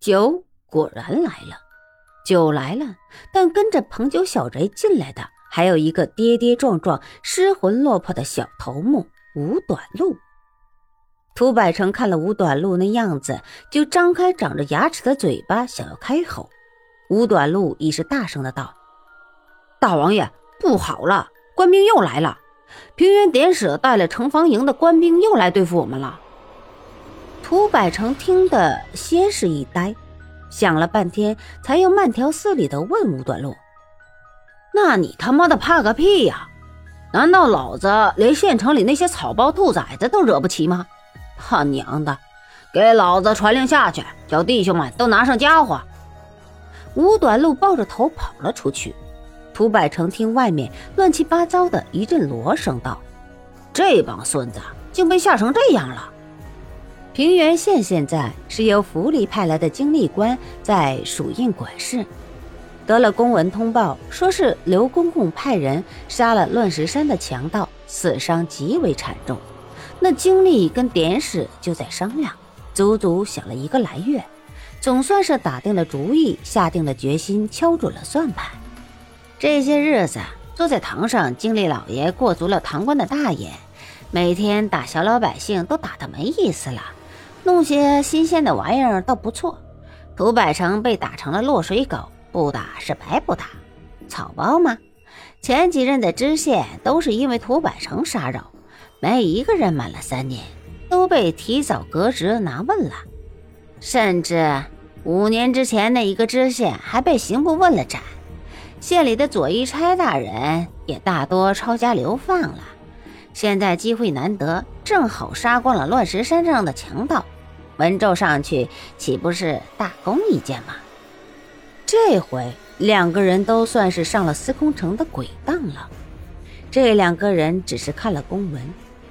酒果然来了，酒来了，但跟着捧酒小贼进来的还有一个跌跌撞撞、失魂落魄的小头目吴短路。涂百成看了吴短路那样子，就张开长着牙齿的嘴巴想要开口。吴短路已是大声的道：“大王爷，不好了，官兵又来了！平原典史带了城防营的官兵又来对付我们了。”涂百成听得先是一呆，想了半天，才又慢条斯理的问吴短路：“那你他妈的怕个屁呀？难道老子连县城里那些草包兔崽子都惹不起吗？他娘的，给老子传令下去，叫弟兄们都拿上家伙！”吴短路抱着头跑了出去。涂百成听外面乱七八糟的一阵锣声，道：“这帮孙子竟被吓成这样了！”平原县现在是由府里派来的经历官在署印管事，得了公文通报，说是刘公公派人杀了乱石山的强盗，死伤极为惨重。那经历跟典史就在商量，足足想了一个来月，总算是打定了主意，下定了决心，敲准了算盘。这些日子坐在堂上，经历老爷过足了堂官的大眼，每天打小老百姓都打得没意思了。弄些新鲜的玩意儿倒不错。涂百成被打成了落水狗，不打是白不打。草包吗？前几任的知县都是因为涂百成杀扰，没一个人满了三年，都被提早革职拿问了。甚至五年之前那一个知县还被刑部问了斩。县里的左一差大人也大多抄家流放了。现在机会难得，正好杀光了乱石山上的强盗。文绉上去岂不是大功一件吗？这回两个人都算是上了司空城的鬼当了。这两个人只是看了公文，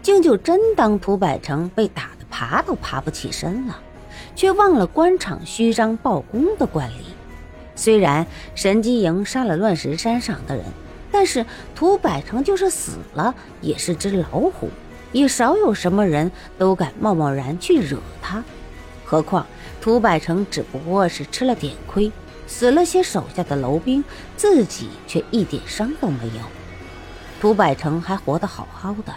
竟就真当涂百成被打得爬都爬不起身了，却忘了官场虚张报功的惯例。虽然神机营杀了乱石山上的人，但是涂百成就是死了也是只老虎，也少有什么人都敢贸贸然去惹他。何况涂百成只不过是吃了点亏，死了些手下的楼兵，自己却一点伤都没有。涂百成还活得好好的，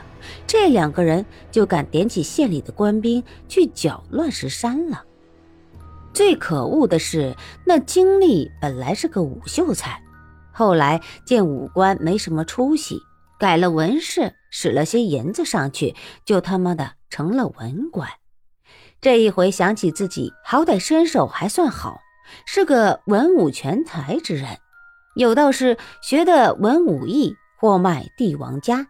这两个人就敢点起县里的官兵去搅乱石山了。最可恶的是，那经历本来是个武秀才，后来见武官没什么出息，改了文士，使了些银子上去，就他妈的成了文官。这一回想起自己好歹身手还算好，是个文武全才之人，有道是学的文武艺，货卖帝王家。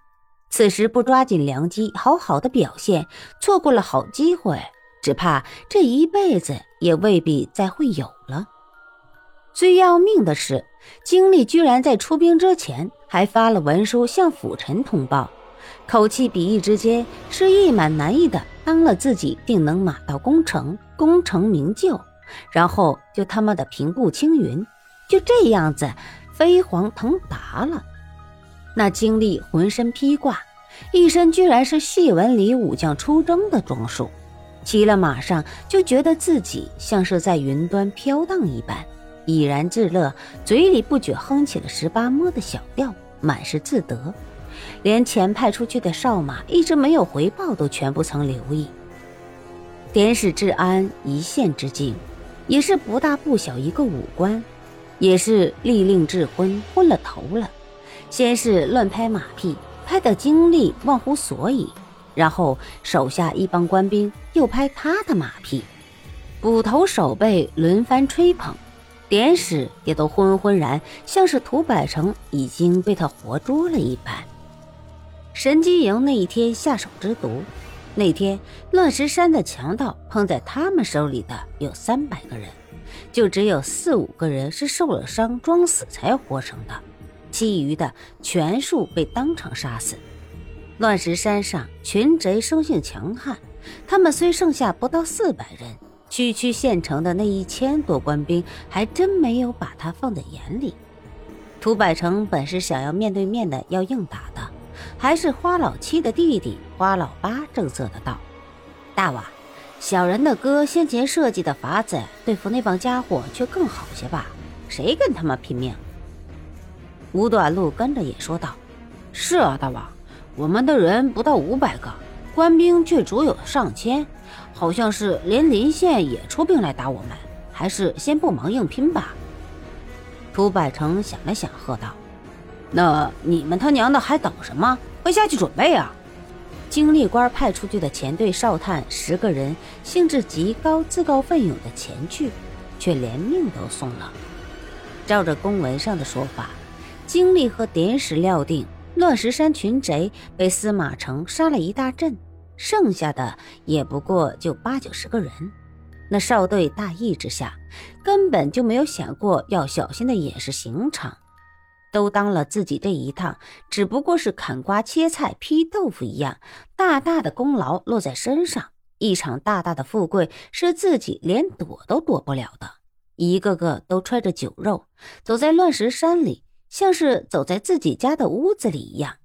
此时不抓紧良机，好好的表现，错过了好机会，只怕这一辈子也未必再会有了。最要命的是，经历居然在出兵之前还发了文书向辅臣通报，口气比翼之间是意满难意的。当了自己定能马到功成，功成名就，然后就他妈的平步青云，就这样子飞黄腾达了。那经历浑身披挂，一身居然是戏文里武将出征的装束，骑了马上就觉得自己像是在云端飘荡一般，怡然自乐，嘴里不觉哼起了十八摸的小调，满是自得。连前派出去的哨马一直没有回报，都全不曾留意。典史治安一线之境，也是不大不小一个武官，也是立令智昏，昏了头了。先是乱拍马屁，拍得经历忘乎所以，然后手下一帮官兵又拍他的马屁，捕头手背轮番吹捧，典史也都昏昏然，像是涂百成已经被他活捉了一般。神机营那一天下手之毒，那天乱石山的强盗碰在他们手里的有三百个人，就只有四五个人是受了伤装死才活成的，其余的全数被当场杀死。乱石山上群贼生性强悍，他们虽剩下不到四百人，区区县城的那一千多官兵还真没有把他放在眼里。涂百成本是想要面对面的要硬打的。还是花老七的弟弟花老八正色的道：“大王，小人的哥先前设计的法子对付那帮家伙却更好些吧？谁跟他们拼命？吴短路跟着也说道：“是啊，大王，我们的人不到五百个，官兵却足有上千，好像是连临县也出兵来打我们，还是先不忙硬拼吧。”涂百成想了想，喝道：“那你们他娘的还等什么？快下去准备啊！”经历官派出去的前队哨探十个人，兴致极高，自告奋勇的前去，却连命都送了。照着公文上的说法。经历和典史料定，乱石山群贼被司马城杀了一大阵，剩下的也不过就八九十个人。那少队大意之下，根本就没有想过要小心的掩饰行场，都当了自己这一趟只不过是砍瓜切菜、劈豆腐一样，大大的功劳落在身上，一场大大的富贵是自己连躲都躲不了的。一个个都揣着酒肉，走在乱石山里。像是走在自己家的屋子里一样，